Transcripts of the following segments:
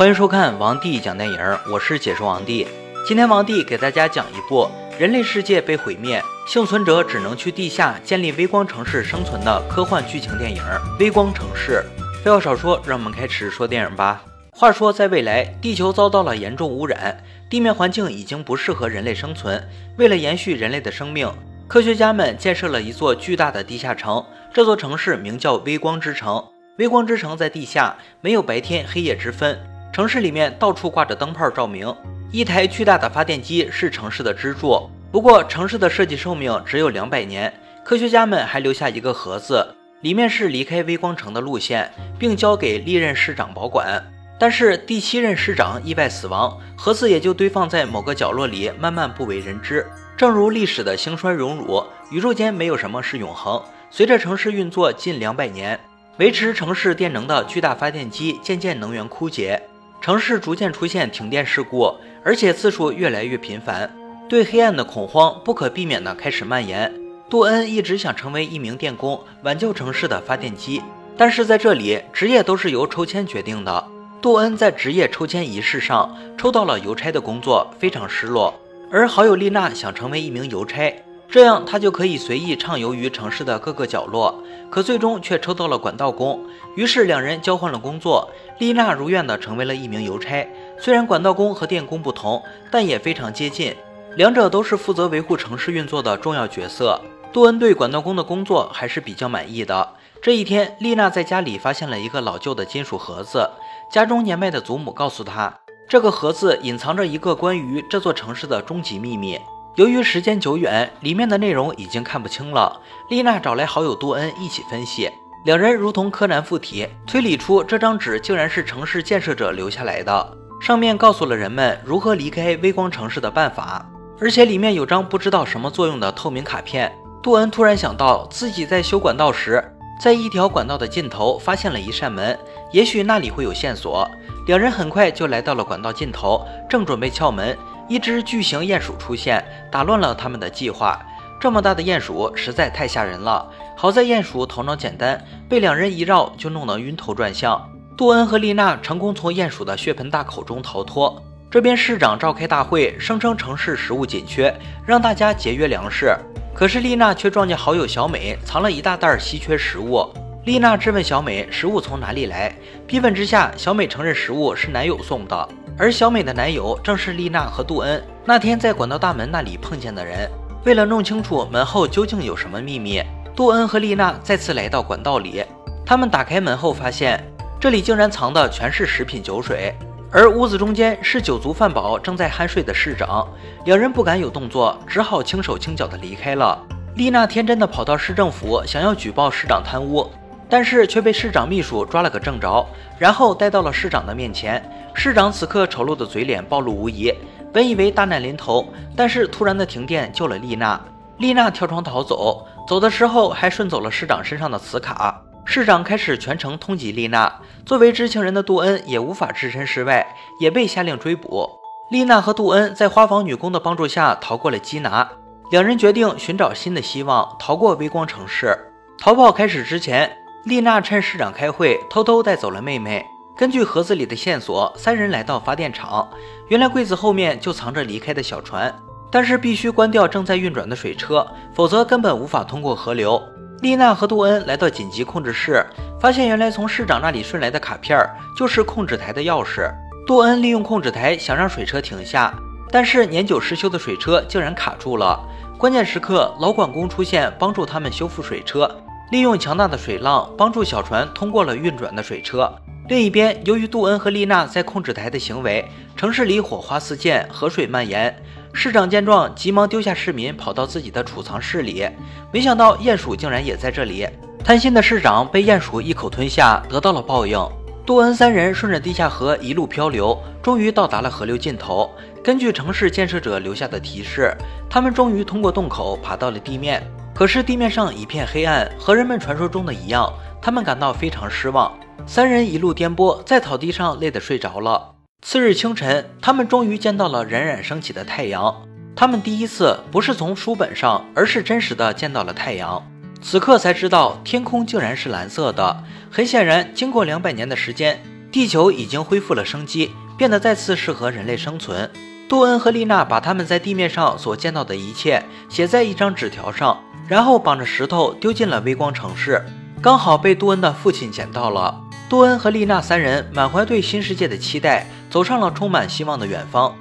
欢迎收看王帝讲电影，我是解说王帝。今天王帝给大家讲一部人类世界被毁灭，幸存者只能去地下建立微光城市生存的科幻剧情电影《微光城市》。废话少说，让我们开始说电影吧。话说，在未来，地球遭到了严重污染，地面环境已经不适合人类生存。为了延续人类的生命，科学家们建设了一座巨大的地下城，这座城市名叫微光之城。微光之城在地下，没有白天黑夜之分，城市里面到处挂着灯泡照明。一台巨大的发电机是城市的支柱。不过，城市的设计寿命只有两百年，科学家们还留下一个盒子，里面是离开微光城的路线，并交给历任市长保管。但是第七任市长意外死亡，盒子也就堆放在某个角落里，慢慢不为人知。正如历史的兴衰荣辱，宇宙间没有什么是永恒。随着城市运作近两百年，维持城市电能的巨大发电机渐渐能源枯竭，城市逐渐出现停电事故，而且次数越来越频繁。对黑暗的恐慌不可避免地开始蔓延。杜恩一直想成为一名电工，挽救城市的发电机，但是在这里，职业都是由抽签决定的。杜恩在职业抽签仪式上抽到了邮差的工作，非常失落。而好友丽娜想成为一名邮差，这样他就可以随意畅游于城市的各个角落。可最终却抽到了管道工，于是两人交换了工作。丽娜如愿的成为了一名邮差。虽然管道工和电工不同，但也非常接近，两者都是负责维护城市运作的重要角色。杜恩对管道工的工作还是比较满意的。这一天，丽娜在家里发现了一个老旧的金属盒子，家中年迈的祖母告诉她。这个盒子隐藏着一个关于这座城市的终极秘密。由于时间久远，里面的内容已经看不清了。丽娜找来好友杜恩一起分析，两人如同柯南附体，推理出这张纸竟然是城市建设者留下来的，上面告诉了人们如何离开微光城市的办法，而且里面有张不知道什么作用的透明卡片。杜恩突然想到，自己在修管道时，在一条管道的尽头发现了一扇门，也许那里会有线索。两人很快就来到了管道尽头，正准备撬门，一只巨型鼹鼠出现，打乱了他们的计划。这么大的鼹鼠实在太吓人了。好在鼹鼠头脑简单，被两人一绕就弄得晕头转向。杜恩和丽娜成功从鼹鼠的血盆大口中逃脱。这边市长召开大会，声称城市食物紧缺，让大家节约粮食。可是丽娜却撞见好友小美藏了一大袋稀缺食物。丽娜质问小美：“食物从哪里来？”逼问之下，小美承认食物是男友送的，而小美的男友正是丽娜和杜恩那天在管道大门那里碰见的人。为了弄清楚门后究竟有什么秘密，杜恩和丽娜再次来到管道里。他们打开门后，发现这里竟然藏的全是食品酒水，而屋子中间是酒足饭饱、正在酣睡的市长。两人不敢有动作，只好轻手轻脚地离开了。丽娜天真的跑到市政府，想要举报市长贪污。但是却被市长秘书抓了个正着，然后带到了市长的面前。市长此刻丑陋的嘴脸暴露无遗，本以为大难临头，但是突然的停电救了丽娜。丽娜跳窗逃走，走的时候还顺走了市长身上的磁卡。市长开始全程通缉丽娜，作为知情人的杜恩也无法置身事外，也被下令追捕。丽娜和杜恩在花房女工的帮助下逃过了缉拿，两人决定寻找新的希望，逃过微光城市。逃跑开始之前。丽娜趁市长开会，偷偷带走了妹妹。根据盒子里的线索，三人来到发电厂。原来柜子后面就藏着离开的小船，但是必须关掉正在运转的水车，否则根本无法通过河流。丽娜和杜恩来到紧急控制室，发现原来从市长那里顺来的卡片就是控制台的钥匙。杜恩利用控制台想让水车停下，但是年久失修的水车竟然卡住了。关键时刻，老管工出现，帮助他们修复水车。利用强大的水浪帮助小船通过了运转的水车。另一边，由于杜恩和丽娜在控制台的行为，城市里火花四溅，河水蔓延。市长见状，急忙丢下市民，跑到自己的储藏室里。没想到鼹鼠竟然也在这里。贪心的市长被鼹鼠一口吞下，得到了报应。杜恩三人顺着地下河一路漂流，终于到达了河流尽头。根据城市建设者留下的提示，他们终于通过洞口爬到了地面。可是地面上一片黑暗，和人们传说中的一样，他们感到非常失望。三人一路颠簸，在草地上累得睡着了。次日清晨，他们终于见到了冉冉升起的太阳。他们第一次不是从书本上，而是真实的见到了太阳。此刻才知道，天空竟然是蓝色的。很显然，经过两百年的时间，地球已经恢复了生机，变得再次适合人类生存。杜恩和丽娜把他们在地面上所见到的一切写在一张纸条上，然后绑着石头丢进了微光城市，刚好被杜恩的父亲捡到了。杜恩和丽娜三人满怀对新世界的期待，走上了充满希望的远方。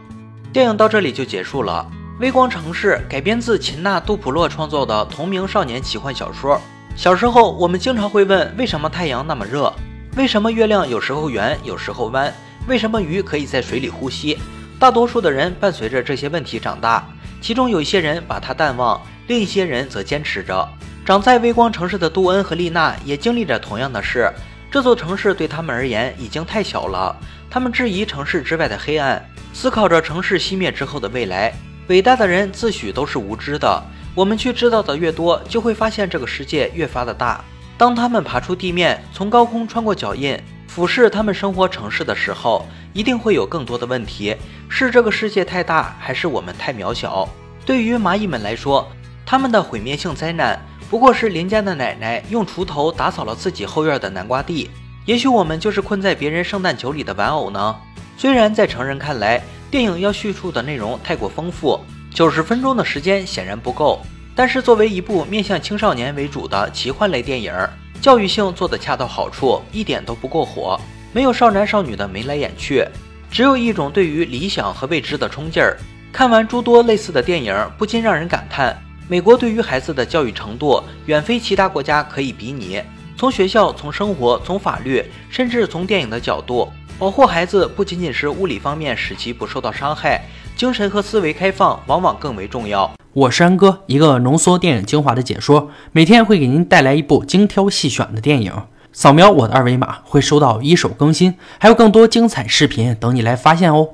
电影到这里就结束了。微光城市改编自秦娜·杜普洛创作的同名少年奇幻小说。小时候，我们经常会问：为什么太阳那么热？为什么月亮有时候圆，有时候弯？为什么鱼可以在水里呼吸？大多数的人伴随着这些问题长大，其中有一些人把它淡忘，另一些人则坚持着。长在微光城市的杜恩和丽娜也经历着同样的事。这座城市对他们而言已经太小了，他们质疑城市之外的黑暗，思考着城市熄灭之后的未来。伟大的人自诩都是无知的，我们去知道的越多，就会发现这个世界越发的大。当他们爬出地面，从高空穿过脚印，俯视他们生活城市的时候。一定会有更多的问题，是这个世界太大，还是我们太渺小？对于蚂蚁们来说，他们的毁灭性灾难不过是邻家的奶奶用锄头打扫了自己后院的南瓜地。也许我们就是困在别人圣诞酒里的玩偶呢？虽然在成人看来，电影要叙述的内容太过丰富，九十分钟的时间显然不够。但是作为一部面向青少年为主的奇幻类电影，教育性做得恰到好处，一点都不过火。没有少男少女的眉来眼去，只有一种对于理想和未知的冲劲儿。看完诸多类似的电影，不禁让人感叹：美国对于孩子的教育程度远非其他国家可以比拟。从学校、从生活、从法律，甚至从电影的角度，保护孩子不仅仅是物理方面使其不受到伤害，精神和思维开放往往更为重要。我是安哥，一个浓缩电影精华的解说，每天会给您带来一部精挑细选的电影。扫描我的二维码，会收到一手更新，还有更多精彩视频等你来发现哦。